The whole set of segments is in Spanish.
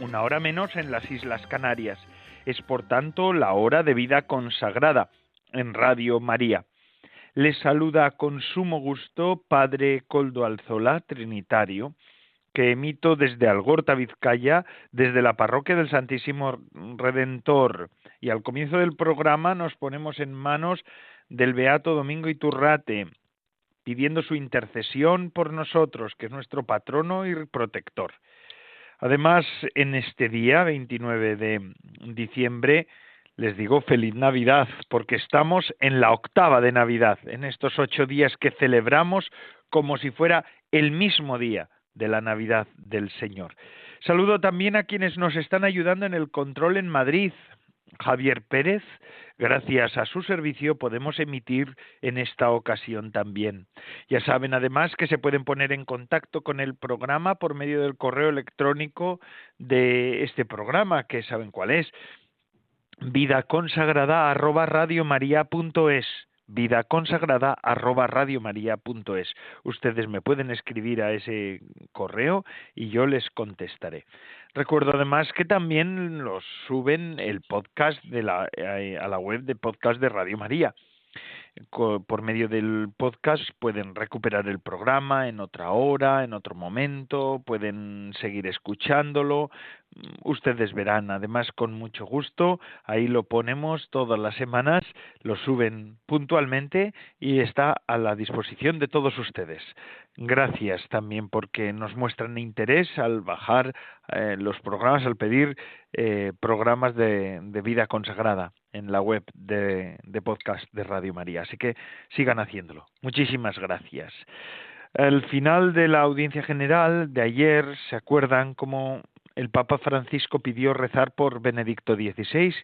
una hora menos en las Islas Canarias. Es por tanto la hora de vida consagrada en Radio María. Les saluda con sumo gusto Padre Coldo Alzola, Trinitario, que emito desde Algorta, Vizcaya, desde la parroquia del Santísimo Redentor. Y al comienzo del programa nos ponemos en manos del Beato Domingo Iturrate, pidiendo su intercesión por nosotros, que es nuestro patrono y protector. Además, en este día, 29 de diciembre, les digo feliz Navidad, porque estamos en la octava de Navidad, en estos ocho días que celebramos como si fuera el mismo día de la Navidad del Señor. Saludo también a quienes nos están ayudando en el control en Madrid, Javier Pérez, gracias a su servicio podemos emitir en esta ocasión también. Ya saben además que se pueden poner en contacto con el programa por medio del correo electrónico de este programa, que saben cuál es, vida consagrada arroba vida consagrada arroba radiomaria.es. Ustedes me pueden escribir a ese correo y yo les contestaré. Recuerdo además que también los suben el podcast de eh, a la web de podcast de Radio María por medio del podcast pueden recuperar el programa en otra hora, en otro momento, pueden seguir escuchándolo. Mm, ustedes verán, además, con mucho gusto, ahí lo ponemos todas las semanas, lo suben puntualmente y está a la disposición de todos ustedes. Gracias también porque nos muestran interés al bajar eh, los programas, al pedir eh, programas de vida consagrada en la web de, podcast de Radio María. Así que sigan haciéndolo. Muchísimas gracias. Al final de la audiencia general de ayer, ¿se acuerdan cómo el Papa Francisco pidió rezar por Benedicto XVI?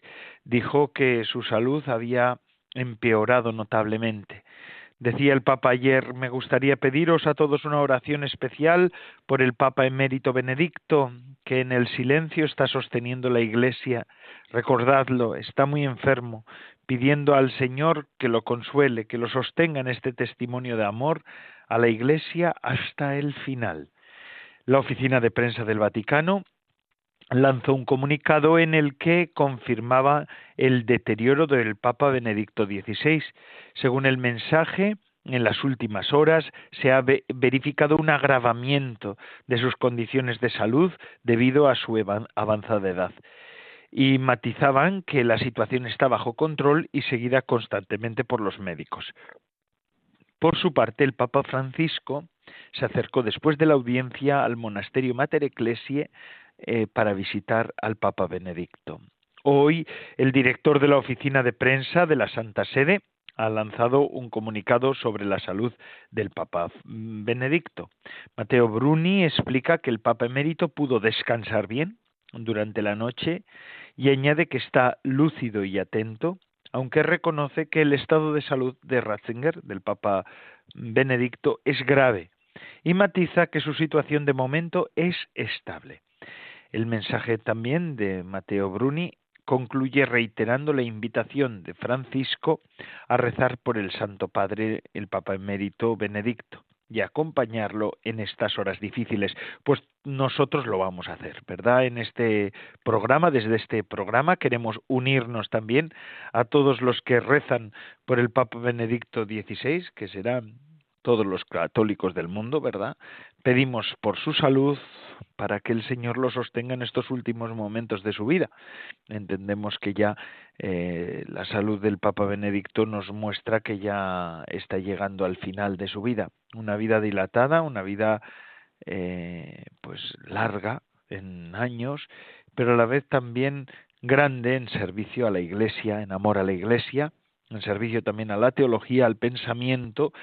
Dijo que su salud había empeorado notablemente. Decía el Papa ayer, me gustaría pediros a todos una oración especial por el Papa emérito Benedicto, que en el silencio está sosteniendo la Iglesia. Recordadlo, está muy enfermo, pidiendo al Señor que lo consuele, que lo sostenga en este testimonio de amor a la Iglesia hasta el final. La oficina de prensa del Vaticano lanzó un comunicado en el que confirmaba el deterioro del Papa Benedicto XVI. Según el mensaje, en las últimas horas se ha verificado un agravamiento de sus condiciones de salud debido a su avanzada edad. Y matizaban que la situación está bajo control y seguida constantemente por los médicos. Por su parte, el Papa Francisco se acercó después de la audiencia al monasterio Mater Ecclesiae eh, para visitar al Papa Benedicto. Hoy, el director de la oficina de prensa de la Santa Sede ha lanzado un comunicado sobre la salud del Papa Benedicto. Mateo Bruni explica que el Papa emérito pudo descansar bien durante la noche y añade que está lúcido y atento, aunque reconoce que el estado de salud de Ratzinger, del Papa Benedicto, es grave y matiza que su situación de momento es estable. El mensaje también de Mateo Bruni concluye reiterando la invitación de Francisco a rezar por el Santo Padre, el Papa Emérito Benedicto, y acompañarlo en estas horas difíciles. Pues nosotros lo vamos a hacer, ¿verdad? En este programa, desde este programa, queremos unirnos también a todos los que rezan por el Papa Benedicto XVI, que serán todos los católicos del mundo, ¿verdad? Pedimos por su salud para que el Señor lo sostenga en estos últimos momentos de su vida. Entendemos que ya eh, la salud del Papa Benedicto nos muestra que ya está llegando al final de su vida. Una vida dilatada, una vida eh, pues larga en años, pero a la vez también grande en servicio a la Iglesia, en amor a la Iglesia en servicio también a la teología, al pensamiento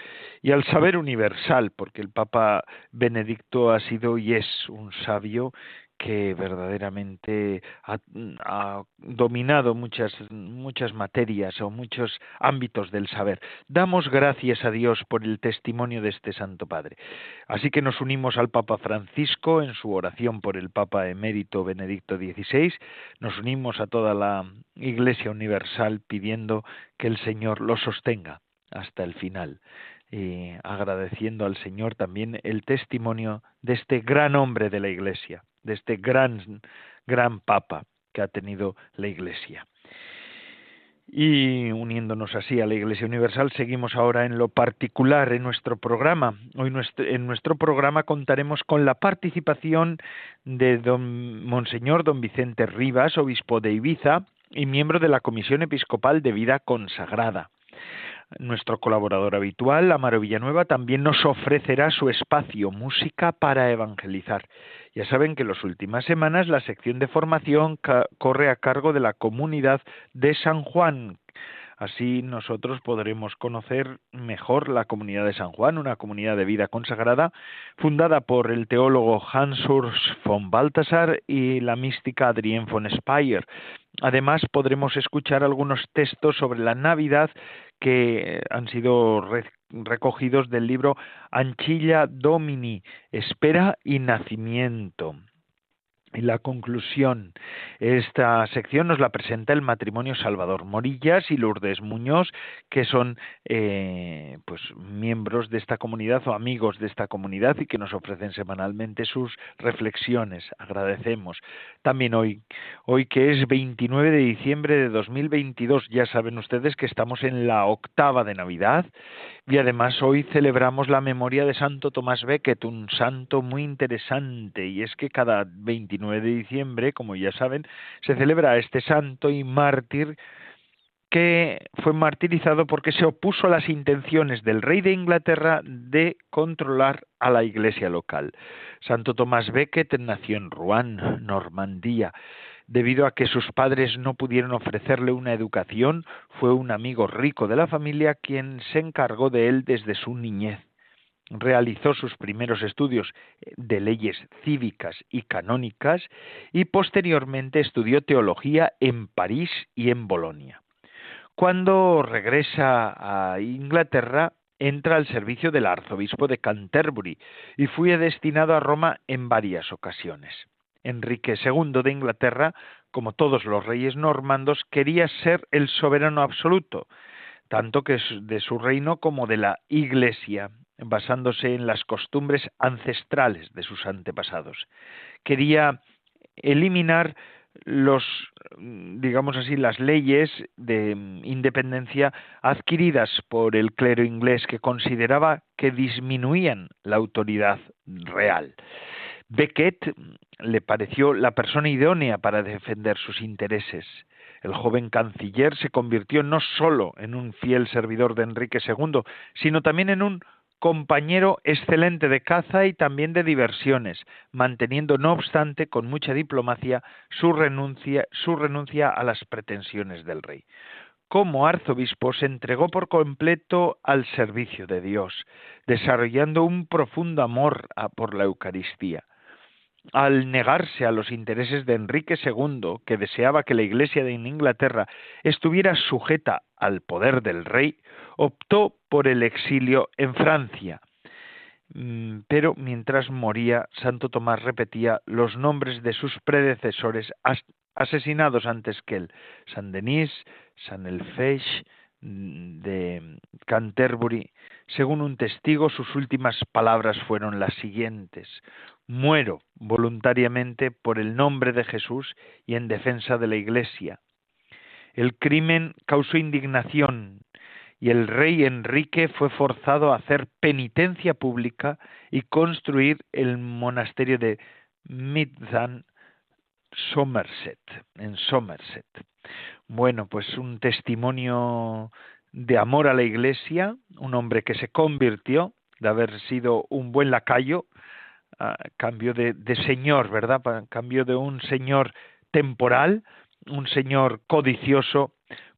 y al saber universal, porque el Papa Benedicto ha sido y es un sabio que verdaderamente ha, dominado muchas, muchas materias o muchos ámbitos del saber. Damos gracias a Dios por el testimonio de este Santo Padre. Así que nos unimos al Papa Francisco en su oración por el Papa emérito Benedicto XVI, nos unimos a toda la Iglesia Universal pidiendo que el Señor lo sostenga hasta el final y agradeciendo al Señor también el testimonio de este gran hombre de la Iglesia, de este gran, gran Papa que ha tenido la Iglesia. Y uniéndonos así a la Iglesia Universal, seguimos ahora en lo particular en nuestro programa. Hoy en nuestro programa contaremos con la participación de don Monseñor Don Vicente Rivas, obispo de Ibiza y miembro de la Comisión Episcopal de Vida Consagrada. Nuestro colaborador habitual, Amaro Villanueva, también nos ofrecerá su espacio Música para Evangelizar. Ya saben que en las últimas semanas la sección de formación corre a cargo de la comunidad de San Juan, Así nosotros podremos conocer mejor la comunidad de San Juan, una comunidad de vida consagrada fundada por el teólogo Hans Urs von Balthasar y la mística Adrienne von Speyer. Además podremos escuchar algunos textos sobre la Navidad que han sido recogidos del libro Anchilla Domini, Espera y Nacimiento la conclusión. Esta sección nos la presenta el matrimonio Salvador Morillas y Lourdes Muñoz, que son eh, pues miembros de esta comunidad o amigos de esta comunidad y que nos ofrecen semanalmente sus reflexiones. Agradecemos. También hoy, hoy que es 29 de diciembre de 2022, ya saben ustedes que estamos en la octava de Navidad y además hoy celebramos la memoria de Santo Tomás Becket, un santo muy interesante, y es que cada 29 de diciembre, como ya saben, se celebra a este santo y mártir que fue martirizado porque se opuso a las intenciones del rey de Inglaterra de controlar a la iglesia local. Santo Tomás Becket nació en Rouen, Normandía. Debido a que sus padres no pudieron ofrecerle una educación, fue un amigo rico de la familia quien se encargó de él desde su niñez. Realizó sus primeros estudios de leyes cívicas y canónicas y posteriormente estudió teología en París y en Bolonia. Cuando regresa a Inglaterra, entra al servicio del arzobispo de Canterbury y fue destinado a Roma en varias ocasiones. Enrique II de Inglaterra, como todos los reyes normandos, quería ser el soberano absoluto, tanto que de su reino como de la Iglesia, basándose en las costumbres ancestrales de sus antepasados. Quería eliminar los digamos así las leyes de independencia adquiridas por el clero inglés que consideraba que disminuían la autoridad real. Becket le pareció la persona idónea para defender sus intereses. El joven canciller se convirtió no sólo en un fiel servidor de Enrique II, sino también en un compañero excelente de caza y también de diversiones, manteniendo no obstante con mucha diplomacia su renuncia, su renuncia a las pretensiones del rey. Como arzobispo se entregó por completo al servicio de Dios, desarrollando un profundo amor por la Eucaristía al negarse a los intereses de Enrique II, que deseaba que la Iglesia de Inglaterra estuviera sujeta al poder del rey, optó por el exilio en Francia. Mm, pero mientras moría, Santo Tomás repetía los nombres de sus predecesores asesinados antes que él, San Denis, San Elfech, de Canterbury. Según un testigo, sus últimas palabras fueron las siguientes muero voluntariamente por el nombre de Jesús y en defensa de la Iglesia. El crimen causó indignación y el rey Enrique fue forzado a hacer penitencia pública y construir el monasterio de Midzan Somerset, en Somerset. Bueno, pues un testimonio de amor a la Iglesia, un hombre que se convirtió de haber sido un buen lacayo cambio de, señor, ¿verdad? cambio de un señor temporal, un señor codicioso,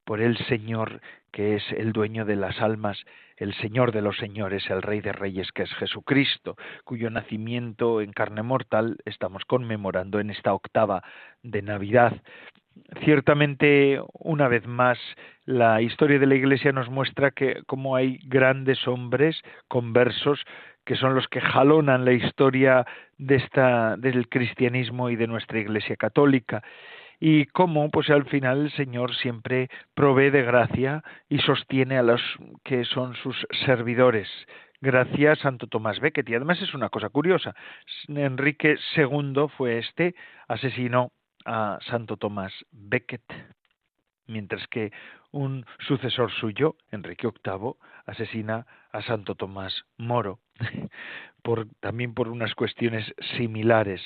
por el Señor que es el dueño de las almas, el Señor de los señores, el Rey de Reyes, que es Jesucristo, cuyo nacimiento en carne mortal estamos conmemorando en esta octava de Navidad. Ciertamente, una vez más, la historia de la Iglesia nos muestra que como hay grandes hombres conversos que son los que jalonan la historia de esta, del cristianismo y de nuestra Iglesia católica y cómo pues al final el Señor siempre provee de gracia y sostiene a los que son sus servidores. Gracias Santo Tomás Becket. Y además es una cosa curiosa. Enrique II fue este, asesinó a Santo Tomás Becket, mientras que un sucesor suyo, Enrique VIII, asesina a Santo Tomás Moro, también por unas cuestiones similares,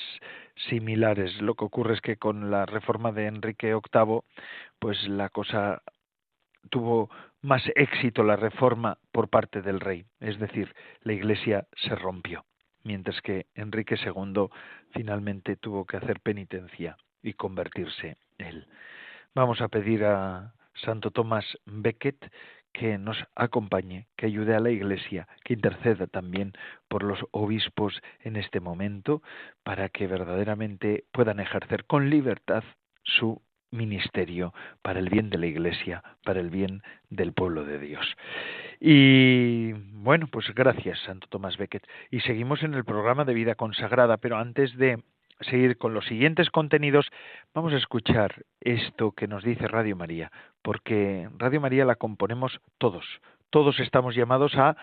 similares. Lo que ocurre es que con la reforma de Enrique VIII, pues la cosa tuvo más éxito la reforma por parte del rey, es decir, la Iglesia se rompió, mientras que Enrique II finalmente tuvo que hacer penitencia y convertirse él. Vamos a pedir a Santo Tomás Becket que nos acompañe, que ayude a la Iglesia, que interceda también por los obispos en este momento, para que verdaderamente puedan ejercer con libertad su ministerio para el bien de la Iglesia, para el bien del pueblo de Dios. Y bueno, pues gracias, Santo Tomás Becket. Y seguimos en el programa de vida consagrada, pero antes de seguir con los siguientes contenidos, vamos a escuchar esto que nos dice Radio María, porque Radio María la componemos todos, todos estamos llamados a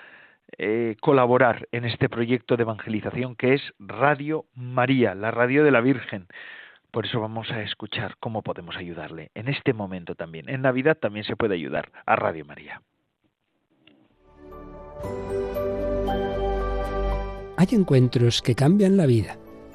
eh, colaborar en este proyecto de evangelización que es Radio María, la radio de la Virgen. Por eso vamos a escuchar cómo podemos ayudarle en este momento también. En Navidad también se puede ayudar a Radio María. Hay encuentros que cambian la vida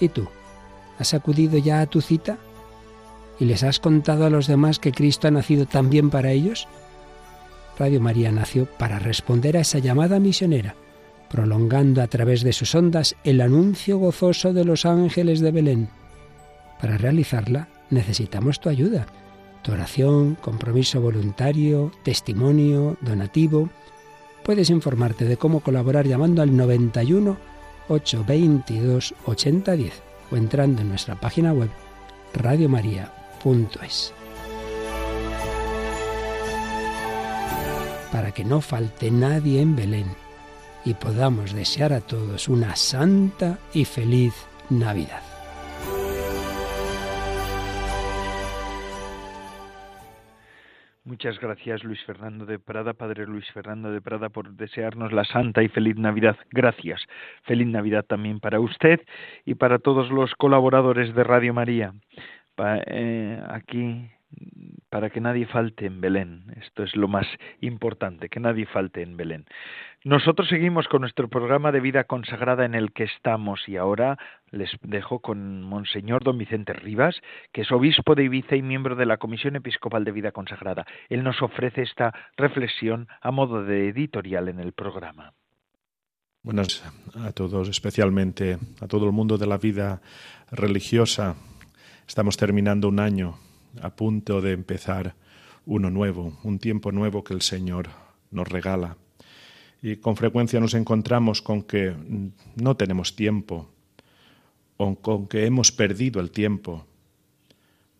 ¿Y tú? ¿Has acudido ya a tu cita? ¿Y les has contado a los demás que Cristo ha nacido también para ellos? Radio María nació para responder a esa llamada misionera, prolongando a través de sus ondas el anuncio gozoso de los ángeles de Belén. Para realizarla necesitamos tu ayuda, tu oración, compromiso voluntario, testimonio, donativo. Puedes informarte de cómo colaborar llamando al 91 822 8010 o entrando en nuestra página web radiomaria.es. Para que no falte nadie en Belén y podamos desear a todos una santa y feliz Navidad. Muchas gracias Luis Fernando de Prada, Padre Luis Fernando de Prada, por desearnos la santa y feliz Navidad. Gracias. Feliz Navidad también para usted y para todos los colaboradores de Radio María. Eh, aquí para que nadie falte en Belén. Esto es lo más importante, que nadie falte en Belén. Nosotros seguimos con nuestro programa de vida consagrada en el que estamos y ahora les dejo con Monseñor Don Vicente Rivas, que es obispo de Ibiza y miembro de la Comisión Episcopal de Vida Consagrada. Él nos ofrece esta reflexión a modo de editorial en el programa. Buenas a todos, especialmente a todo el mundo de la vida religiosa. Estamos terminando un año a punto de empezar uno nuevo, un tiempo nuevo que el Señor nos regala. Y con frecuencia nos encontramos con que no tenemos tiempo o con que hemos perdido el tiempo.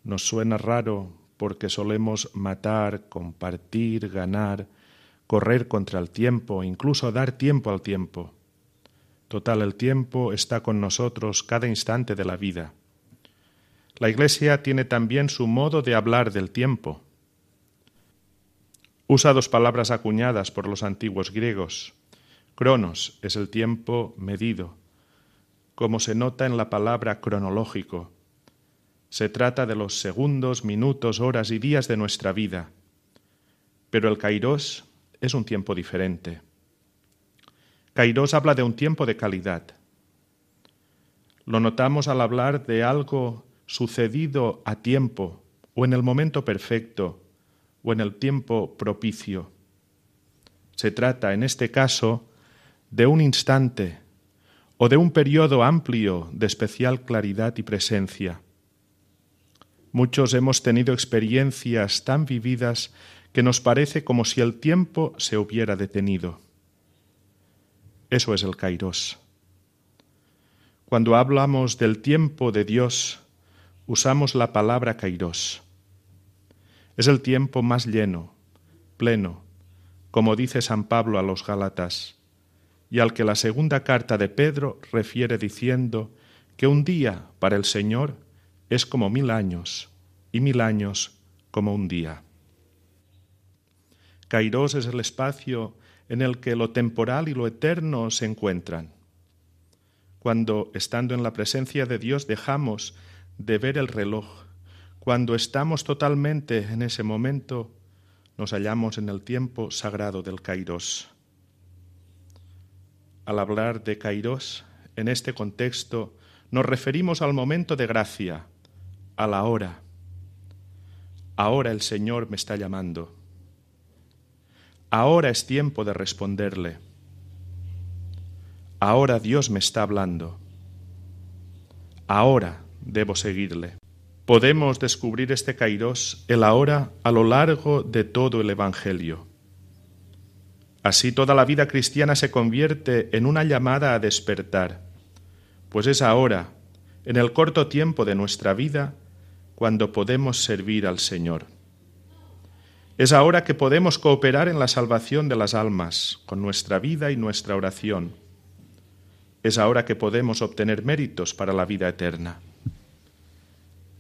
Nos suena raro porque solemos matar, compartir, ganar, correr contra el tiempo, incluso dar tiempo al tiempo. Total, el tiempo está con nosotros cada instante de la vida. La Iglesia tiene también su modo de hablar del tiempo. Usa dos palabras acuñadas por los antiguos griegos. Cronos es el tiempo medido, como se nota en la palabra cronológico. Se trata de los segundos, minutos, horas y días de nuestra vida. pero el Kairos es un tiempo diferente. Kairos habla de un tiempo de calidad. Lo notamos al hablar de algo sucedido a tiempo o en el momento perfecto o en el tiempo propicio. Se trata, en este caso, de un instante o de un periodo amplio de especial claridad y presencia. Muchos hemos tenido experiencias tan vividas que nos parece como si el tiempo se hubiera detenido. Eso es el kairos. Cuando hablamos del tiempo de Dios, usamos la palabra kairos. Es el tiempo más lleno, pleno, como dice San Pablo a los Gálatas, y al que la segunda carta de Pedro refiere diciendo que un día para el Señor es como mil años, y mil años como un día. Kairos es el espacio en el que lo temporal y lo eterno se encuentran. Cuando, estando en la presencia de Dios, dejamos de ver el reloj, cuando estamos totalmente en ese momento, nos hallamos en el tiempo sagrado del Kairos. Al hablar de Kairos, en este contexto, nos referimos al momento de gracia, a la hora. Ahora el Señor me está llamando. Ahora es tiempo de responderle. Ahora Dios me está hablando. Ahora debo seguirle. Podemos descubrir este kairos, el ahora, a lo largo de todo el Evangelio. Así toda la vida cristiana se convierte en una llamada a despertar, pues es ahora, en el corto tiempo de nuestra vida, cuando podemos servir al Señor. Es ahora que podemos cooperar en la salvación de las almas con nuestra vida y nuestra oración. Es ahora que podemos obtener méritos para la vida eterna.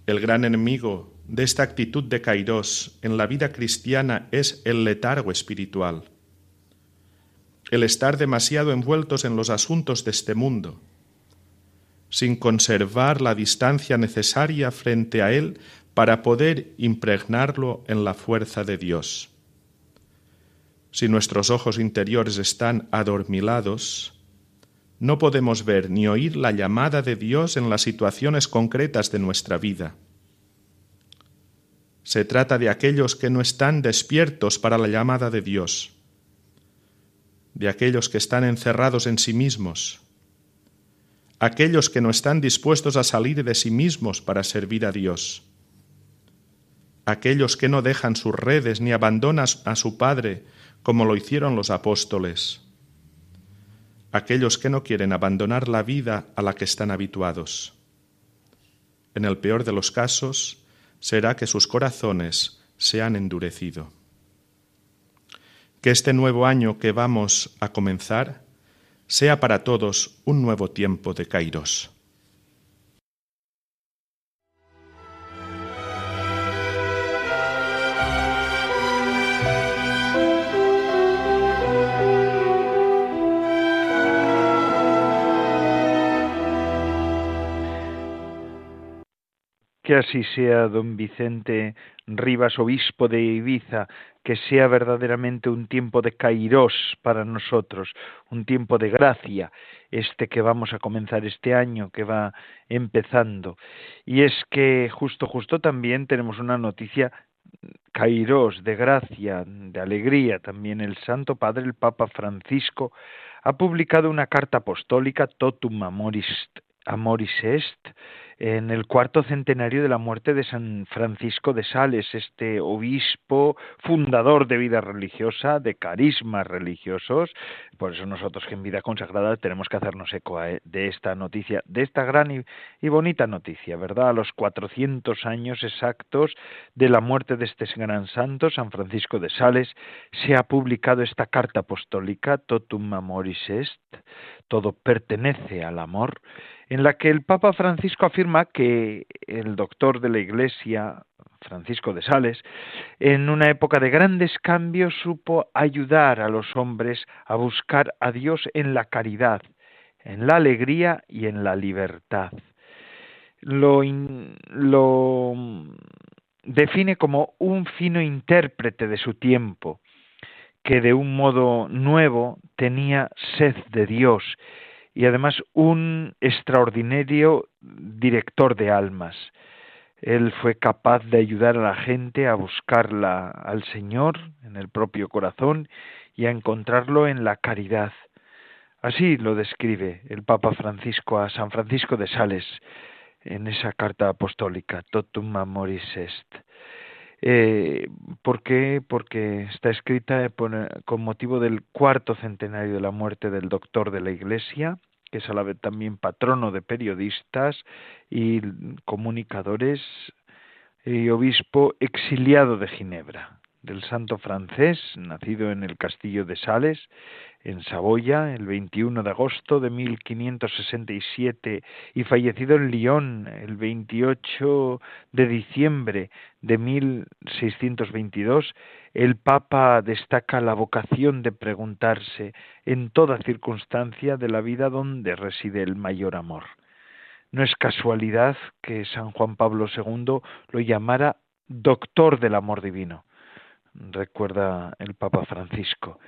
El gran enemigo de esta actitud de Kairos en la vida cristiana es el letargo espiritual, el estar demasiado envueltos en los asuntos de este mundo, sin conservar la distancia necesaria frente a él para poder impregnarlo en la fuerza de Dios. Si nuestros ojos interiores están adormilados, no podemos ver ni oír la llamada de Dios en las situaciones concretas de nuestra vida. Se trata de aquellos que no están despiertos para la llamada de Dios, de aquellos que están encerrados en sí mismos, aquellos que no están dispuestos a salir de sí mismos para servir a Dios aquellos que no dejan sus redes ni abandonan a su Padre como lo hicieron los apóstoles, aquellos que no quieren abandonar la vida a la que están habituados. En el peor de los casos, será que sus corazones se han endurecido. Que este nuevo año que vamos a comenzar sea para todos un nuevo tiempo de Kairos. Que así sea, don Vicente Rivas, obispo de Ibiza, que sea verdaderamente un tiempo de kairós para nosotros, un tiempo de gracia, este que vamos a comenzar este año, que va empezando. Y es que justo, justo también tenemos una noticia kairós, de gracia, de alegría. También el Santo Padre, el Papa Francisco, ha publicado una carta apostólica, Totum Amoris, Amoris Est, en el cuarto centenario de la muerte de San Francisco de Sales, este obispo fundador de vida religiosa, de carismas religiosos. Por eso nosotros que en vida consagrada tenemos que hacernos eco de esta noticia, de esta gran y, bonita noticia, ¿verdad? A los 400 años exactos de la muerte de este gran santo, San Francisco de Sales, se ha publicado esta carta apostólica, Totum Amoris Est, todo pertenece al amor, en la que el Papa Francisco afirma que el doctor de la Iglesia, Francisco de Sales, en una época de grandes cambios supo ayudar a los hombres a buscar a Dios en la caridad, en la alegría y en la libertad. Lo, define como un fino intérprete de su tiempo, que de un modo nuevo tenía sed de Dios y además un extraordinario director de almas. Él fue capaz de ayudar a la gente a buscarla al Señor en el propio corazón y a encontrarlo en la caridad. Así lo describe el Papa Francisco a San Francisco de Sales en esa carta apostólica, Totum Amoris Est. Eh, ¿Por qué? Porque está escrita con motivo del cuarto centenario de la muerte del doctor de la Iglesia, que es a la vez también patrono de periodistas y comunicadores y obispo exiliado de Ginebra, del santo francés, nacido en el castillo de Sales, en Saboya el 21 de agosto de 1567 y fallecido en Lyon el 28 de diciembre de 1622, el Papa destaca la vocación de preguntarse en toda circunstancia de la vida donde reside el mayor amor. No es casualidad que San Juan Pablo II lo llamara doctor del amor divino, recuerda el Papa Francisco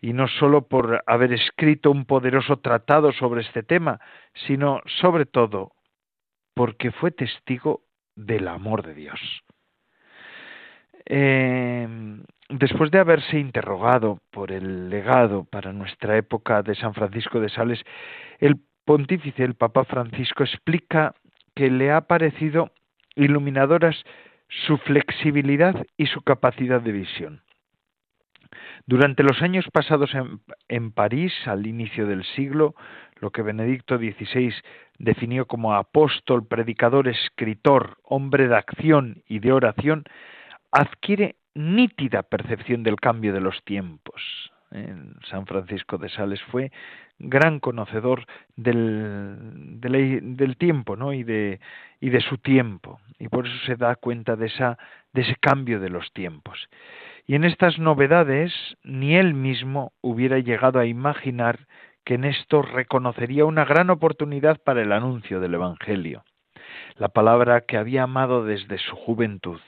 y no sólo por haber escrito un poderoso tratado sobre este tema, sino sobre todo porque fue testigo del amor de Dios. Eh, después de haberse interrogado por el legado para nuestra época de San Francisco de Sales, el pontífice, el Papa Francisco, explica que le ha parecido iluminadoras su flexibilidad y su capacidad de visión. Durante los años pasados en, París, al inicio del siglo, lo que Benedicto XVI definió como apóstol, predicador, escritor, hombre de acción y de oración, adquiere nítida percepción del cambio de los tiempos. San Francisco de Sales fue gran conocedor del, del tiempo ¿no? y, de, y de su tiempo, y por eso se da cuenta de, esa, de ese cambio de los tiempos. Y en estas novedades ni él mismo hubiera llegado a imaginar que en esto reconocería una gran oportunidad para el anuncio del Evangelio. La palabra que había amado desde su juventud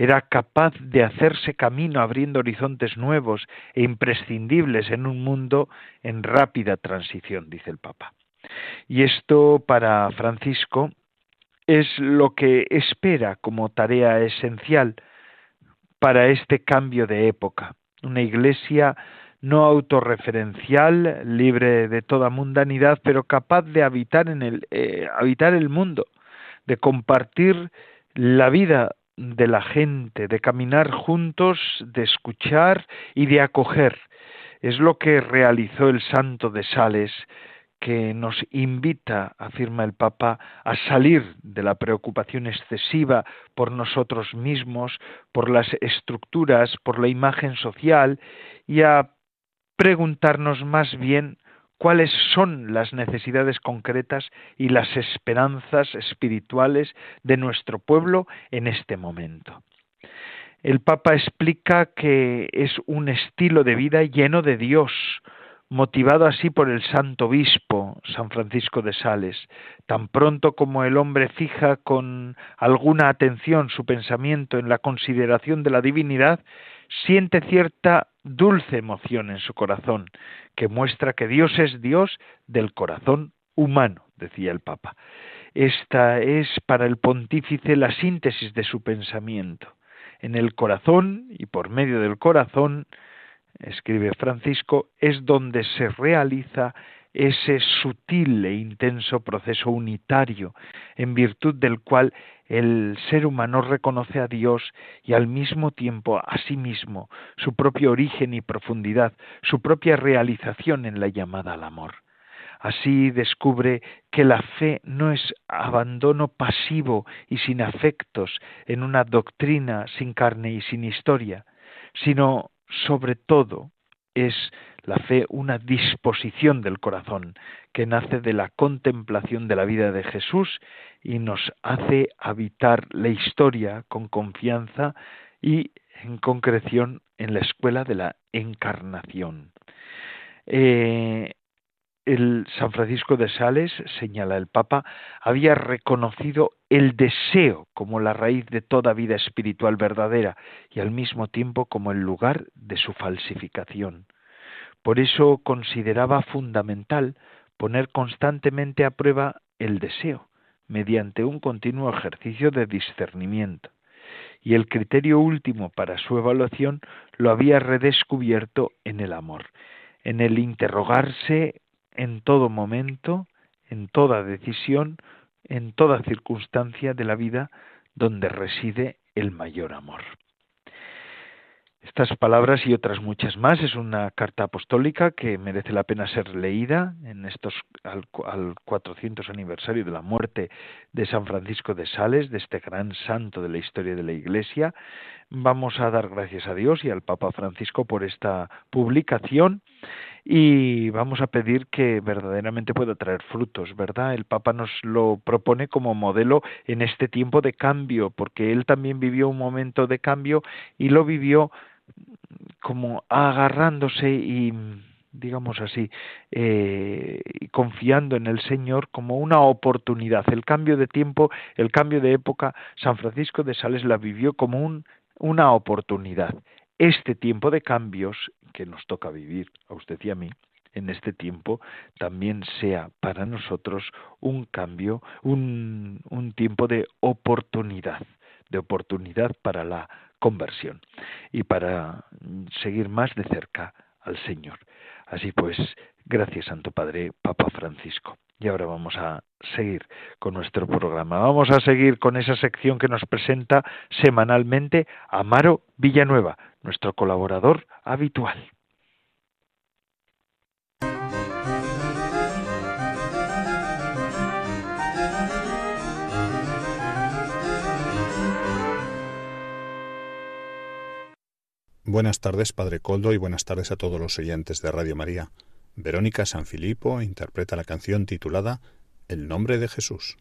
era capaz de hacerse camino abriendo horizontes nuevos e imprescindibles en un mundo en rápida transición, dice el Papa. Y esto para Francisco es lo que espera como tarea esencial para este cambio de época. Una iglesia no autorreferencial, libre de toda mundanidad, pero capaz de habitar eh, habitar el mundo, de compartir la vida de la gente, de caminar juntos, de escuchar y de acoger. Es lo que realizó el santo de Sales que nos invita, afirma el Papa, a salir de la preocupación excesiva por nosotros mismos, por las estructuras, por la imagen social y a preguntarnos más bien cuáles son las necesidades concretas y las esperanzas espirituales de nuestro pueblo en este momento. El Papa explica que es un estilo de vida lleno de Dios, motivado así por el santo obispo San Francisco de Sales, tan pronto como el hombre fija con alguna atención su pensamiento en la consideración de la divinidad, siente cierta dulce emoción en su corazón, que muestra que Dios es Dios del corazón humano, decía el Papa. Esta es para el pontífice la síntesis de su pensamiento. En el corazón y por medio del corazón escribe Francisco, es donde se realiza ese sutil e intenso proceso unitario, en virtud del cual el ser humano reconoce a Dios y al mismo tiempo a sí mismo, su propio origen y profundidad, su propia realización en la llamada al amor. Así descubre que la fe no es abandono pasivo y sin afectos en una doctrina sin carne y sin historia, sino sobre todo es la fe una disposición del corazón que nace de la contemplación de la vida de Jesús y nos hace habitar la historia con confianza y en concreción en la escuela de la encarnación. Eh, el San Francisco de Sales, señala el Papa, había reconocido el deseo como la raíz de toda vida espiritual verdadera y al mismo tiempo como el lugar de su falsificación. Por eso consideraba fundamental poner constantemente a prueba el deseo, mediante un continuo ejercicio de discernimiento. Y el criterio último para su evaluación lo había redescubierto en el amor, en el interrogarse en todo momento, en toda decisión, en toda circunstancia de la vida donde reside el mayor amor. Estas palabras y otras muchas más es una carta apostólica que merece la pena ser leída en estos al, 400 aniversario de la muerte de San Francisco de Sales, de este gran santo de la historia de la Iglesia. Vamos a dar gracias a Dios y al Papa Francisco por esta publicación y vamos a pedir que verdaderamente pueda traer frutos, ¿verdad? El Papa nos lo propone como modelo en este tiempo de cambio, porque él también vivió un momento de cambio y lo vivió como agarrándose y digamos así, eh, confiando en el Señor como una oportunidad. El cambio de tiempo, el cambio de época, San Francisco de Sales la vivió como un, una oportunidad. Este tiempo de cambios que nos toca vivir, a usted y a mí, en este tiempo también sea para nosotros un cambio, un, un tiempo de oportunidad, de oportunidad para la conversión y para seguir más de cerca al Señor. Así pues, gracias Santo Padre, Papa Francisco. Y ahora vamos a seguir con nuestro programa. Vamos a seguir con esa sección que nos presenta semanalmente Amaro Villanueva, nuestro colaborador habitual. Buenas tardes, Padre Coldo, y buenas tardes a todos los oyentes de Radio María. Verónica Sanfilippo interpreta la canción titulada El nombre de Jesús.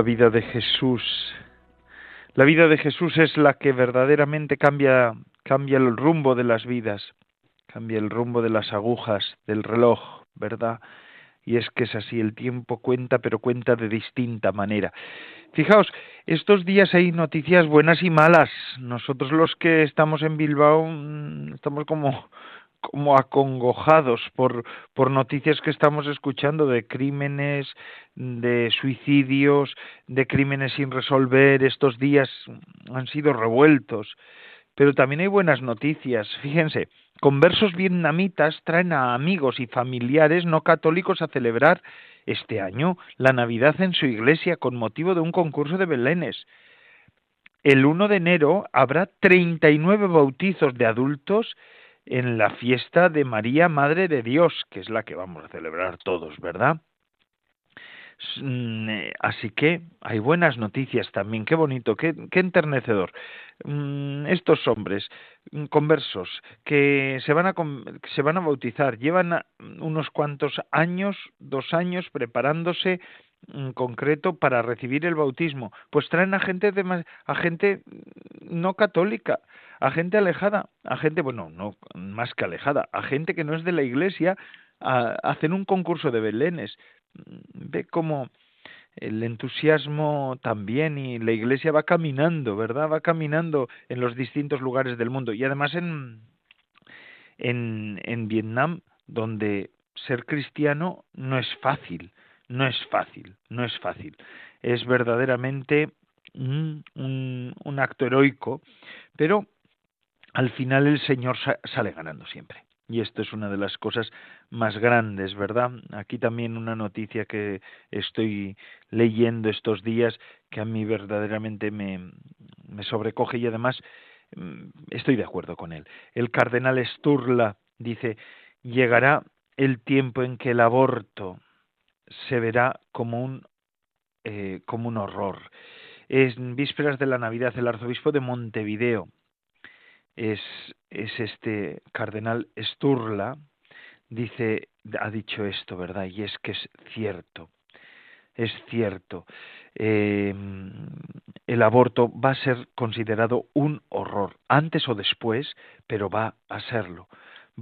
La vida de Jesús. La vida de Jesús es la que verdaderamente cambia, cambia el rumbo de las vidas, cambia el rumbo de las agujas del reloj, ¿verdad? Y es que es así, el tiempo cuenta, pero cuenta de distinta manera. Fijaos, estos días hay noticias buenas y malas. Nosotros los que estamos en Bilbao mm, estamos como como acongojados por, por noticias que estamos escuchando de crímenes, de suicidios, de crímenes sin resolver. Estos días han sido revueltos. Pero también hay buenas noticias. Fíjense, conversos vietnamitas traen a amigos y familiares no católicos a celebrar este año la Navidad en su iglesia con motivo de un concurso de belenes. El 1 de enero habrá 39 bautizos de adultos en la fiesta de María, Madre de Dios, que es la que vamos a celebrar todos, ¿verdad? Mm, eh, así que hay buenas noticias también, qué bonito, qué, qué enternecedor. Mm, estos hombres mm, conversos que se van, a, se van a bautizar, llevan unos cuantos años, dos años preparándose concreto para recibir el bautismo, pues traen a gente, de, a gente no católica, a gente alejada, a gente, bueno, no más que alejada, a gente que no es de la iglesia, a, hacen un concurso de belenes. Ve cómo el entusiasmo también y la iglesia va caminando, ¿verdad? Va caminando en los distintos lugares del mundo. Y además en, en, en Vietnam, donde ser cristiano no es fácil, no es fácil, no es fácil. Es verdaderamente un, un, acto heroico, pero al final el Señor sale ganando siempre. Y esto es una de las cosas más grandes, ¿verdad? Aquí también una noticia que estoy leyendo estos días que a mí verdaderamente me, me sobrecoge y además mm, estoy de acuerdo con él. El cardenal Sturla dice, llegará el tiempo en que el aborto se verá como un, eh, como un horror. En vísperas de la Navidad, el arzobispo de Montevideo, es, es este cardenal Sturla, dice, ha dicho esto, ¿verdad? Y es que es cierto, es cierto. Eh, el aborto va a ser considerado un horror, antes o después, pero va a serlo,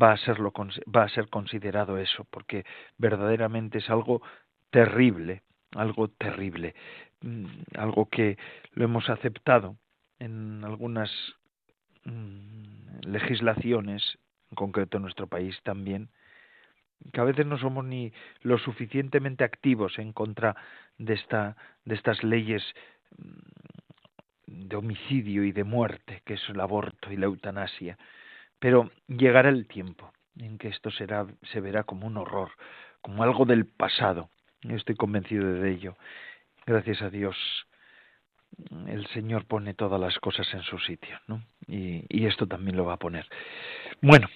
va a serlo, va a ser considerado eso, porque verdaderamente es algo terrible, algo terrible, mm, algo que lo hemos aceptado en algunas Mm, legislaciones, en concreto en nuestro país también, que a veces no somos ni lo suficientemente activos en contra de, esta, de estas leyes mm, de homicidio y de muerte, que es el aborto y la eutanasia. Pero llegará el tiempo en que esto será, se verá como un horror, como algo del pasado. Estoy convencido de ello. Gracias a Dios el Señor pone todas las cosas en su sitio, ¿no? Y, y, esto también lo va a poner. Bueno,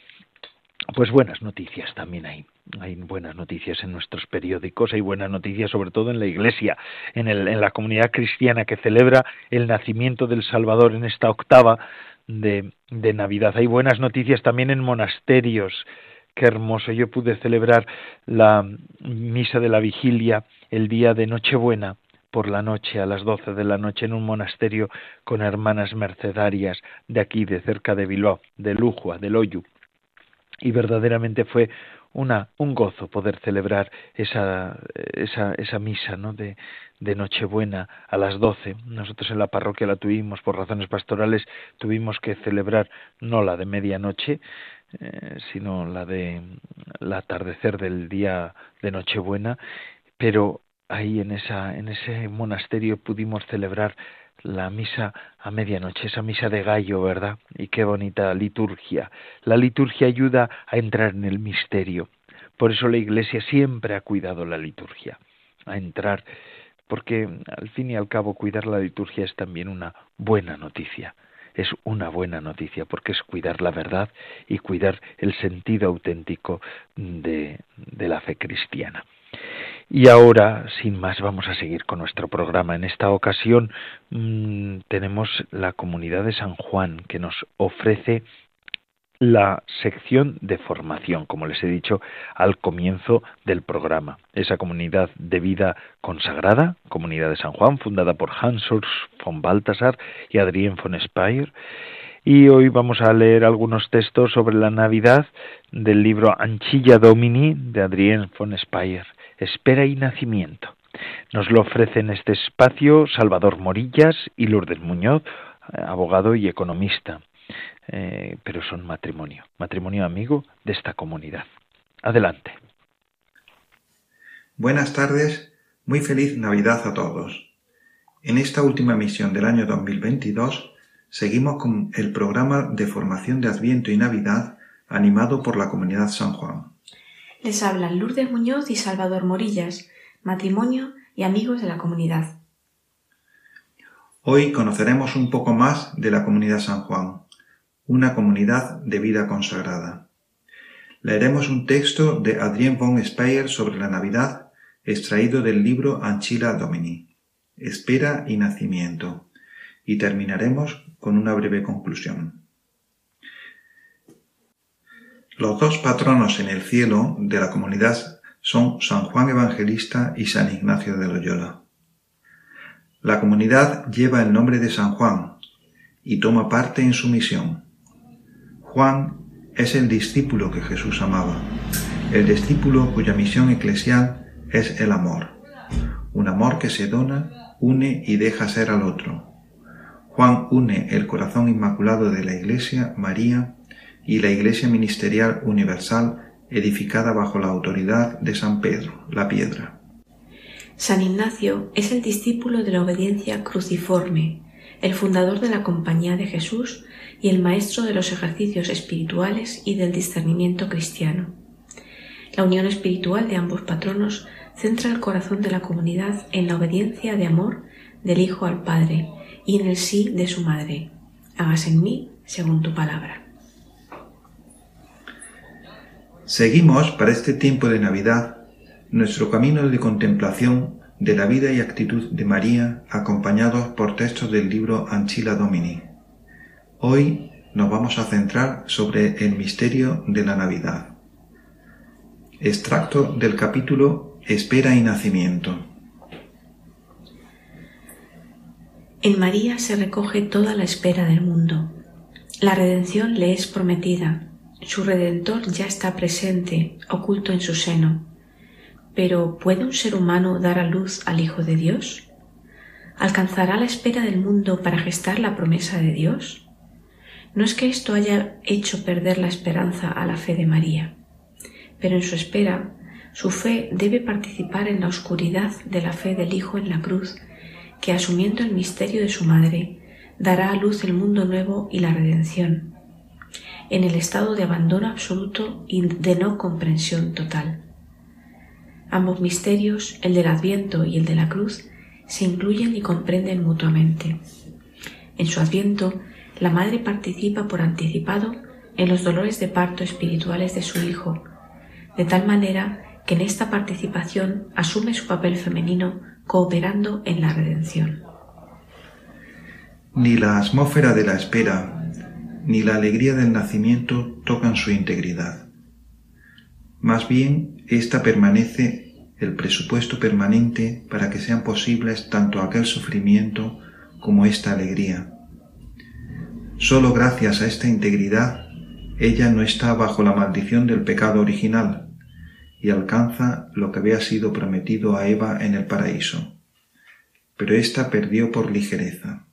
pues buenas noticias también hay. Hay buenas noticias en nuestros periódicos, hay buenas noticias sobre todo en la Iglesia, en, el, en la comunidad cristiana que celebra el nacimiento del Salvador en esta octava de, Navidad. Hay buenas noticias también en monasterios. Qué hermoso. Yo pude celebrar la misa de la vigilia el día de Nochebuena por la noche, a las doce de la noche, en un monasterio con hermanas mercedarias de aquí, de cerca de Bilbao, de Lujua, de Loyu. Y verdaderamente fue una, un gozo poder celebrar esa, esa, esa misa ¿no? de, de Nochebuena a las doce. Nosotros en la parroquia la tuvimos por razones pastorales, tuvimos que celebrar no la de medianoche, eh, sino la de el atardecer del día de Nochebuena, pero ahí en, esa, en ese monasterio pudimos celebrar la misa a medianoche, esa misa de gallo, ¿verdad? Y qué bonita liturgia. La liturgia ayuda a entrar en el misterio. Por eso la Iglesia siempre ha cuidado la liturgia, a entrar porque al fin y al cabo cuidar la liturgia es también una buena noticia es una buena noticia porque es cuidar la verdad y cuidar el sentido auténtico de, de la fe cristiana. Y ahora, sin más, vamos a seguir con nuestro programa. En esta ocasión mmm, tenemos la comunidad de San Juan que nos ofrece la sección de formación, como les he dicho al comienzo del programa. Esa comunidad de vida consagrada, Comunidad de San Juan, fundada por Hans Urs von Balthasar y Adrien von Speyer. Y hoy vamos a leer algunos textos sobre la Navidad del libro Anchilla Domini de Adrien von Speyer, Espera y Nacimiento. Nos lo ofrecen en este espacio Salvador Morillas y Lourdes Muñoz, abogado y economista. Eh, pero son matrimonio, matrimonio amigo de esta comunidad. Adelante. Buenas tardes, muy feliz Navidad a todos. En esta última misión del año 2022 seguimos con el programa de formación de Adviento y Navidad animado por la comunidad San Juan. Les hablan Lourdes Muñoz y Salvador Morillas, matrimonio y amigos de la comunidad. Hoy conoceremos un poco más de la comunidad San Juan una comunidad de vida consagrada. Leeremos un texto de Adrien von Speyer sobre la Navidad, extraído del libro Anchila Domini, Espera y Nacimiento, y terminaremos con una breve conclusión. Los dos patronos en el cielo de la comunidad son San Juan Evangelista y San Ignacio de Loyola. La comunidad lleva el nombre de San Juan y toma parte en su misión. Juan es el discípulo que Jesús amaba, el discípulo cuya misión eclesial es el amor, un amor que se dona, une y deja ser al otro. Juan une el corazón inmaculado de la Iglesia, María, y la Iglesia Ministerial Universal edificada bajo la autoridad de San Pedro, la piedra. San Ignacio es el discípulo de la obediencia cruciforme, el fundador de la Compañía de Jesús y el maestro de los ejercicios espirituales y del discernimiento cristiano. La unión espiritual de ambos patronos centra el corazón de la comunidad en la obediencia de amor del Hijo al Padre y en el sí de su Madre. Hagas en mí según tu palabra. Seguimos para este tiempo de Navidad nuestro camino de contemplación de la vida y actitud de María acompañados por textos del libro Anchila Domini. Hoy nos vamos a centrar sobre el misterio de la Navidad. Extracto del capítulo Espera y Nacimiento. En María se recoge toda la espera del mundo. La redención le es prometida. Su redentor ya está presente, oculto en su seno. Pero ¿puede un ser humano dar a luz al Hijo de Dios? ¿Alcanzará la espera del mundo para gestar la promesa de Dios? No es que esto haya hecho perder la esperanza a la fe de María, pero en su espera su fe debe participar en la oscuridad de la fe del Hijo en la cruz, que asumiendo el misterio de su madre, dará a luz el mundo nuevo y la redención, en el estado de abandono absoluto y de no comprensión total. Ambos misterios, el del Adviento y el de la cruz, se incluyen y comprenden mutuamente. En su Adviento, la madre participa por anticipado en los dolores de parto espirituales de su hijo, de tal manera que en esta participación asume su papel femenino cooperando en la redención. Ni la atmósfera de la espera, ni la alegría del nacimiento tocan su integridad. Más bien, ésta permanece el presupuesto permanente para que sean posibles tanto aquel sufrimiento como esta alegría Solo gracias a esta integridad ella no está bajo la maldición del pecado original y alcanza lo que había sido prometido a Eva en el paraíso. Pero ésta perdió por ligereza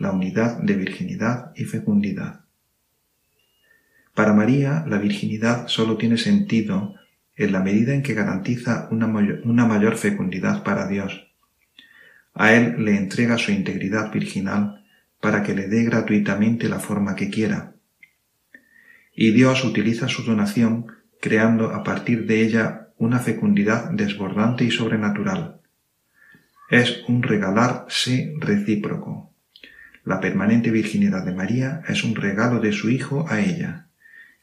la unidad de virginidad y fecundidad. Para María, la virginidad solo tiene sentido en la medida en que garantiza una mayor, una mayor fecundidad para Dios. A Él le entrega su integridad virginal para que le dé gratuitamente la forma que quiera. Y Dios utiliza su donación creando a partir de ella una fecundidad desbordante y sobrenatural. es un regalarse recíproco. La permanente virginidad de María es un regalo de su Hijo a ella,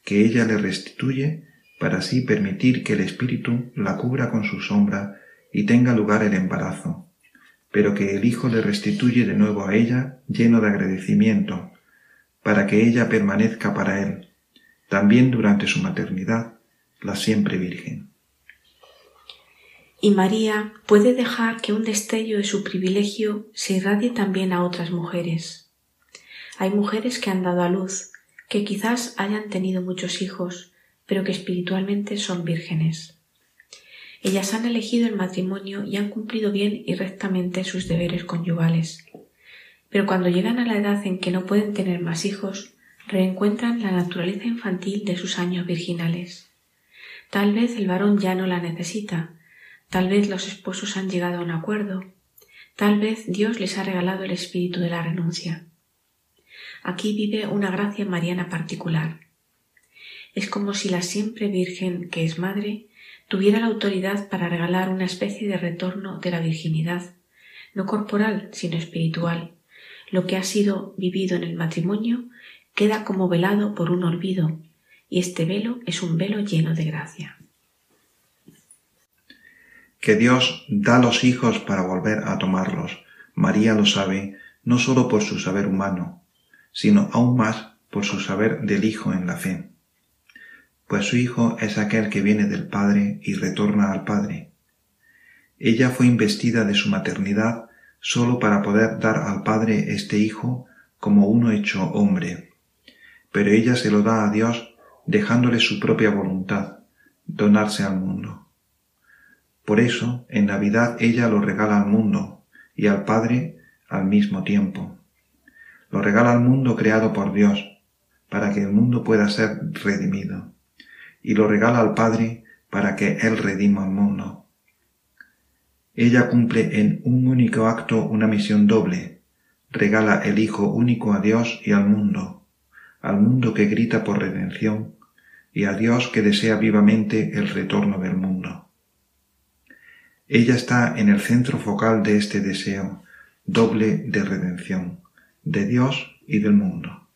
que ella le restituye para así permitir que el Espíritu la cubra con su sombra y tenga lugar el embarazo, pero que el Hijo le restituye de nuevo a ella lleno de agradecimiento, para que ella permanezca para él, también durante su maternidad, la siempre Virgen. Y María puede dejar que un destello de su privilegio se irradie también a otras mujeres. Hay mujeres que han dado a luz, que quizás hayan tenido muchos hijos, pero que espiritualmente son vírgenes. Ellas han elegido el matrimonio y han cumplido bien y rectamente sus deberes conyugales. Pero cuando llegan a la edad en que no pueden tener más hijos, reencuentran la naturaleza infantil de sus años virginales. Tal vez el varón ya no la necesita, tal vez los esposos han llegado a un acuerdo, tal vez Dios les ha regalado el espíritu de la renuncia. Aquí vive una gracia mariana particular. Es como si la siempre Virgen, que es madre, tuviera la autoridad para regalar una especie de retorno de la virginidad, no corporal, sino espiritual. Lo que ha sido vivido en el matrimonio queda como velado por un olvido, y este velo es un velo lleno de gracia. Que Dios da los hijos para volver a tomarlos. María lo sabe, no sólo por su saber humano, sino aún más por su saber del Hijo en la fe. Pues su Hijo es aquel que viene del Padre y retorna al Padre. Ella fue investida de su maternidad sólo para poder dar al Padre este Hijo como uno hecho hombre. Pero ella se lo da a Dios dejándole su propia voluntad, donarse al mundo. Por eso, en Navidad ella lo regala al mundo y al Padre al mismo tiempo. Lo regala al mundo creado por Dios, para que el mundo pueda ser redimido, y lo regala al Padre para que Él redima al mundo. Ella cumple en un único acto una misión doble, regala el Hijo único a Dios y al mundo, al mundo que grita por redención, y a Dios que desea vivamente el retorno del mundo. Ella está en el centro focal de este deseo doble de redención de Dios y del mundo.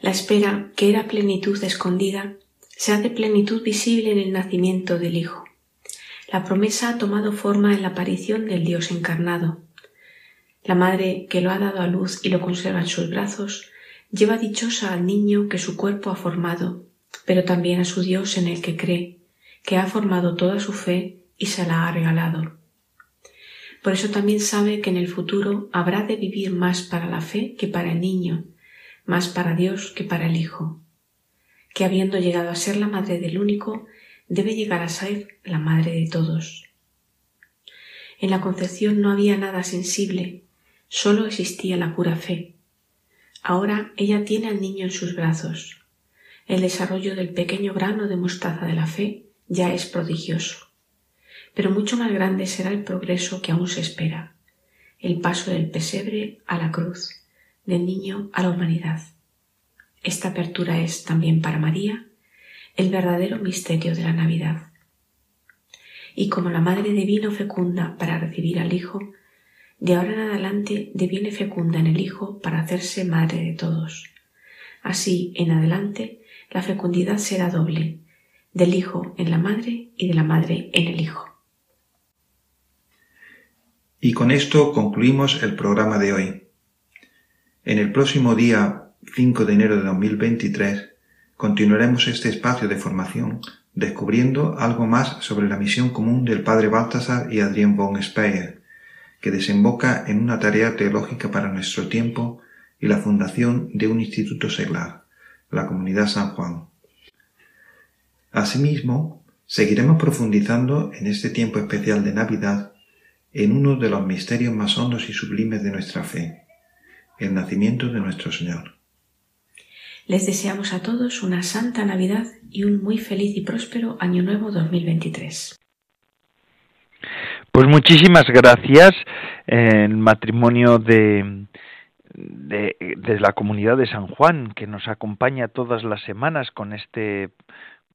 La espera, que era plenitud escondida, se hace plenitud visible en el nacimiento del Hijo. La promesa ha tomado forma en la aparición del Dios encarnado. La madre que lo ha dado a luz y lo conserva en sus brazos, lleva dichosa al niño que su cuerpo ha formado, pero también a su Dios en el que cree, que ha formado toda su fe y se la ha regalado. Por eso también sabe que en el futuro habrá de vivir más para la fe que para el niño, más para Dios que para el Hijo, que habiendo llegado a ser la madre del único, debe llegar a ser la madre de todos. En la concepción no había nada sensible, sólo existía la pura fe. Ahora ella tiene al niño en sus brazos. El desarrollo del pequeño grano de mostaza de la fe ya es prodigioso pero mucho más grande será el progreso que aún se espera, el paso del pesebre a la cruz, del niño a la humanidad. Esta apertura es también para María el verdadero misterio de la Navidad. Y como la Madre devino fecunda para recibir al Hijo, de ahora en adelante deviene fecunda en el Hijo para hacerse Madre de todos. Así, en adelante, la fecundidad será doble, del Hijo en la Madre y de la Madre en el Hijo. Y con esto concluimos el programa de hoy. En el próximo día 5 de enero de 2023 continuaremos este espacio de formación descubriendo algo más sobre la misión común del padre Baltasar y Adrien von Speyer, que desemboca en una tarea teológica para nuestro tiempo y la fundación de un instituto seglar, la Comunidad San Juan. Asimismo, seguiremos profundizando en este tiempo especial de Navidad en uno de los misterios más hondos y sublimes de nuestra fe, el nacimiento de nuestro Señor. Les deseamos a todos una santa Navidad y un muy feliz y próspero Año Nuevo 2023. Pues muchísimas gracias. El matrimonio de, de, de, la comunidad de San Juan, que nos acompaña todas las semanas con este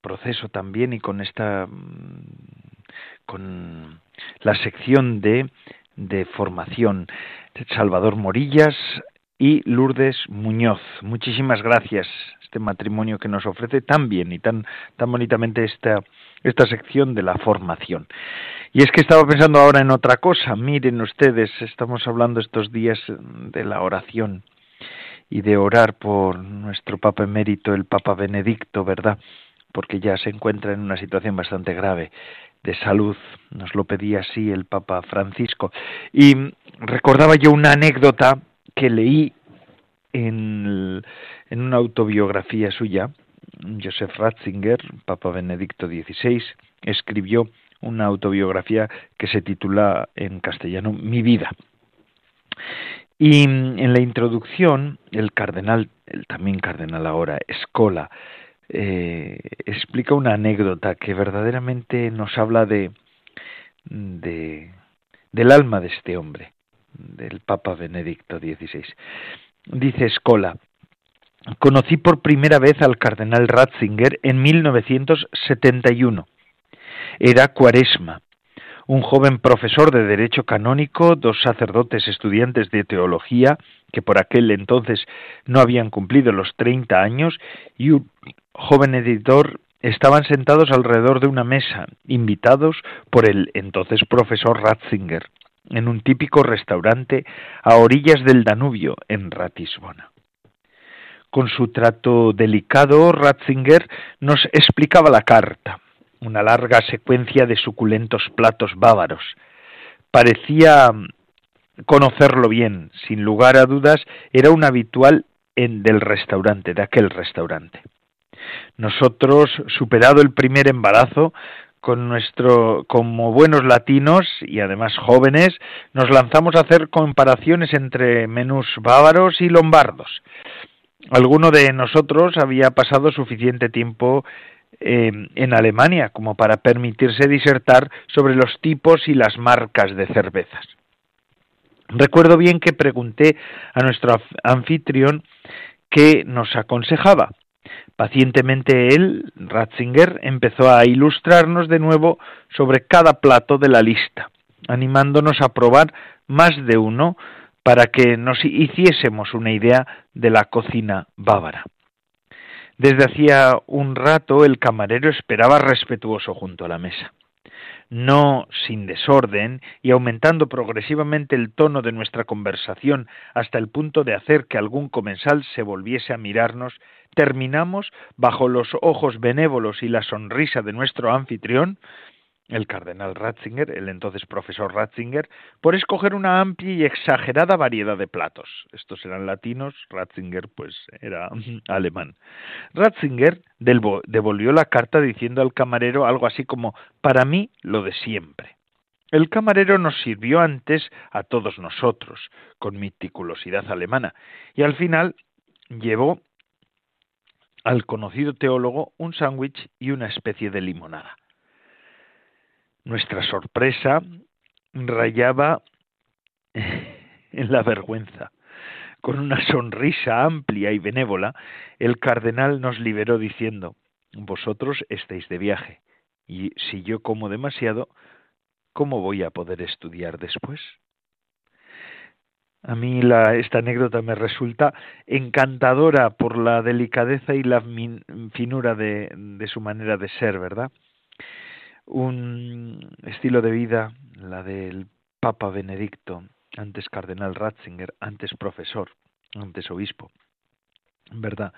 proceso también y con esta con la sección de, de formación. Salvador Morillas y Lourdes Muñoz. Muchísimas gracias este matrimonio que nos ofrece tan bien y tan, tan bonitamente esta, esta sección de la formación. Y es que estaba pensando ahora en otra cosa. Miren ustedes, estamos hablando estos días de la oración y de orar por nuestro Papa emérito, el Papa Benedicto, ¿verdad? Porque ya se encuentra en una situación bastante grave de salud. Nos lo pedía así el Papa Francisco. Y recordaba yo una anécdota que leí en, en una autobiografía suya, Joseph Ratzinger, Papa Benedicto XVI, escribió una autobiografía que se titula en castellano Mi vida. Y en la introducción, el cardenal, el también cardenal ahora, Escola, eh, explica una anécdota que verdaderamente nos habla de, de, del alma de este hombre del Papa Benedicto XVI. Dice Escola, conocí por primera vez al cardenal Ratzinger en 1971. Era cuaresma. Un joven profesor de Derecho Canónico, dos sacerdotes estudiantes de Teología, que por aquel entonces no habían cumplido los 30 años, y un joven editor estaban sentados alrededor de una mesa, invitados por el entonces profesor Ratzinger en un típico restaurante a orillas del Danubio, en Ratisbona. Con su trato delicado, Ratzinger nos explicaba la carta, una larga secuencia de suculentos platos bávaros. Parecía conocerlo bien, sin lugar a dudas, era un habitual en, del restaurante, de aquel restaurante. Nosotros, superado el primer embarazo, con nuestro, como buenos latinos y además jóvenes, nos lanzamos a hacer comparaciones entre menús bávaros y lombardos. Alguno de nosotros había pasado suficiente tiempo eh, en Alemania como para permitirse disertar sobre los tipos y las marcas de cervezas. Recuerdo bien que pregunté a nuestro anfitrión qué nos aconsejaba Pacientemente él, Ratzinger, empezó a ilustrarnos de nuevo sobre cada plato de la lista, animándonos a probar más de uno para que nos hiciésemos una idea de la cocina bávara. Desde hacía un rato el camarero esperaba respetuoso junto a la mesa no sin desorden y aumentando progresivamente el tono de nuestra conversación hasta el punto de hacer que algún comensal se volviese a mirarnos, terminamos, bajo los ojos benévolos y la sonrisa de nuestro anfitrión, el cardenal Ratzinger, el entonces profesor Ratzinger, por escoger una amplia y exagerada variedad de platos. Estos eran latinos, Ratzinger pues era alemán. Ratzinger devolvió la carta diciendo al camarero algo así como para mí lo de siempre. El camarero nos sirvió antes a todos nosotros, con meticulosidad alemana, y al final llevó al conocido teólogo un sándwich y una especie de limonada. Nuestra sorpresa rayaba en la vergüenza. Con una sonrisa amplia y benévola, el cardenal nos liberó diciendo, Vosotros estáis de viaje, y si yo como demasiado, ¿cómo voy a poder estudiar después? A mí la, esta anécdota me resulta encantadora por la delicadeza y la finura de su manera de ser, ¿verdad? Un estilo de vida, la del Papa Benedicto, antes cardenal Ratzinger, antes profesor, antes obispo, ¿verdad?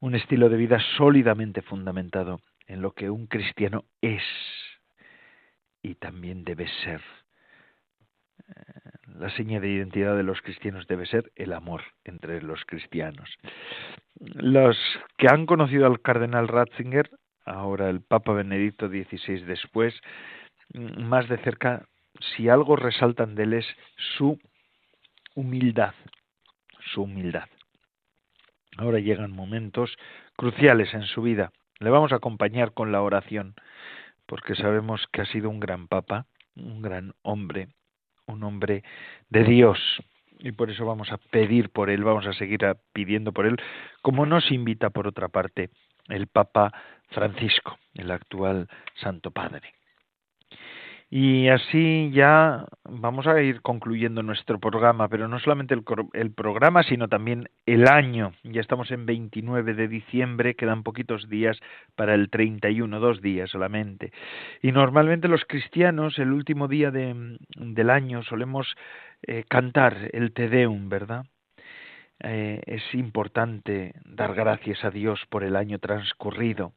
Un estilo de vida sólidamente fundamentado en lo que un cristiano es y también debe ser. Eh, la seña de identidad de los cristianos debe ser el amor entre los cristianos. Los que han conocido al cardenal Ratzinger ahora el Papa Benedicto XVI después, mm, más de cerca, si algo resaltan de él es su humildad, su humildad. Ahora llegan momentos cruciales en su vida. Le vamos a acompañar con la oración, porque sabemos que ha sido un gran papa, un gran hombre, un hombre de Dios. Y por eso vamos a pedir por él, vamos a seguir pidiendo por él, como nos invita por otra parte el Papa Francisco, el actual Santo Padre. Y así ya vamos a ir concluyendo nuestro programa, pero no solamente el, programa, sino también el año. Ya estamos en 29 de diciembre, quedan poquitos días para el 31, dos días solamente. Y normalmente los cristianos, el último día de, del año, solemos eh, cantar el Te Deum, ¿verdad? Eh, es importante dar gracias a Dios por el año transcurrido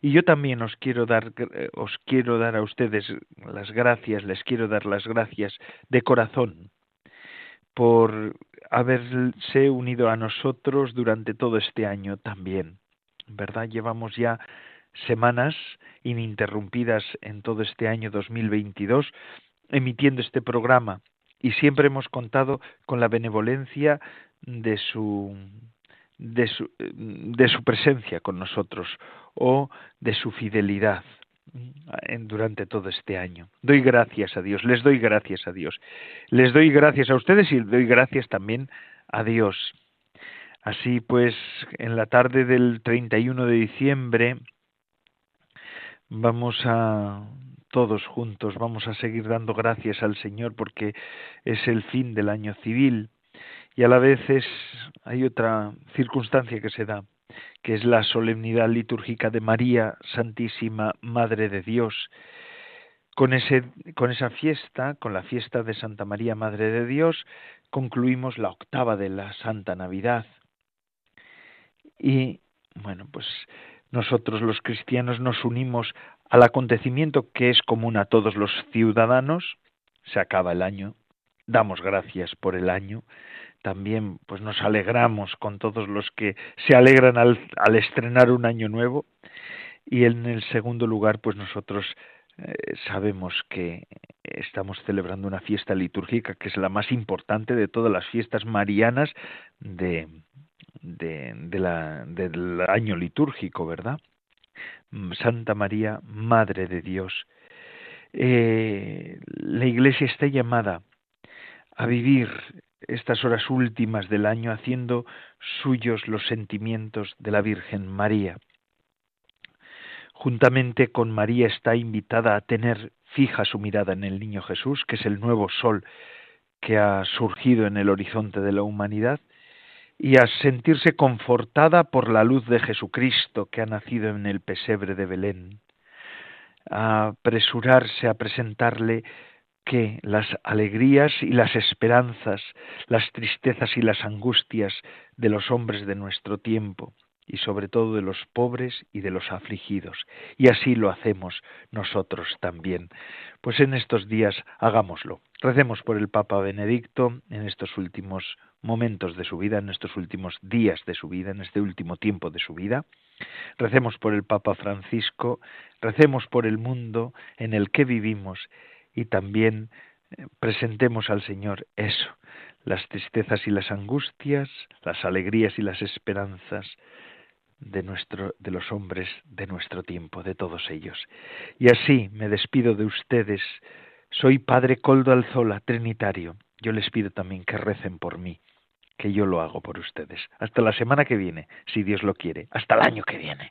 y yo también os quiero dar eh, os quiero dar a ustedes las gracias, les quiero dar las gracias de corazón por haberse unido a nosotros durante todo este año también. ¿Verdad? Llevamos ya semanas ininterrumpidas en todo este año 2022 emitiendo este programa y siempre hemos contado con la benevolencia de su de su, de su presencia con nosotros o de su fidelidad durante todo este año. Doy gracias a Dios, les doy gracias a Dios. Les doy gracias a ustedes y doy gracias también a Dios. Así pues, en la tarde del 31 de diciembre vamos a todos juntos, vamos a seguir dando gracias al Señor porque es el fin del año civil y a la vez es, hay otra circunstancia que se da, que es la solemnidad litúrgica de María Santísima, Madre de Dios. Con, ese, con esa fiesta, con la fiesta de Santa María, Madre de Dios, concluimos la octava de la Santa Navidad. Y bueno, pues nosotros los cristianos nos unimos al acontecimiento que es común a todos los ciudadanos. Se acaba el año, damos gracias por el año, también pues nos alegramos con todos los que se alegran al, al estrenar un año nuevo y en el segundo lugar pues nosotros eh, sabemos que estamos celebrando una fiesta litúrgica que es la más importante de todas las fiestas marianas de, de, la, del año litúrgico, ¿verdad? Santa María, Madre de Dios. Eh, la Iglesia está llamada a vivir estas horas últimas del año haciendo suyos los sentimientos de la Virgen María. Juntamente con María está invitada a tener fija su mirada en el niño Jesús, que es el nuevo sol que ha surgido en el horizonte de la humanidad, y a sentirse confortada por la luz de Jesucristo que ha nacido en el pesebre de Belén, a apresurarse a presentarle que las alegrías y las esperanzas, las tristezas y las angustias de los hombres de nuestro tiempo, y sobre todo de los pobres y de los afligidos. Y así lo hacemos nosotros también. Pues en estos días hagámoslo. Recemos por el Papa Benedicto en estos últimos momentos de su vida, en estos últimos días de su vida, en este último tiempo de su vida. Recemos por el Papa Francisco, recemos por el mundo en el que vivimos y también eh, presentemos al Señor eso, las tristezas y las angustias, las alegrías y las esperanzas de nuestro de los hombres de nuestro tiempo, de todos ellos. Y así me despido de ustedes. Soy Padre Coldo Alzola, trinitario. Yo les pido también que recen por mí, que yo lo hago por ustedes. Hasta la semana que viene, si Dios lo quiere. Hasta el año que viene.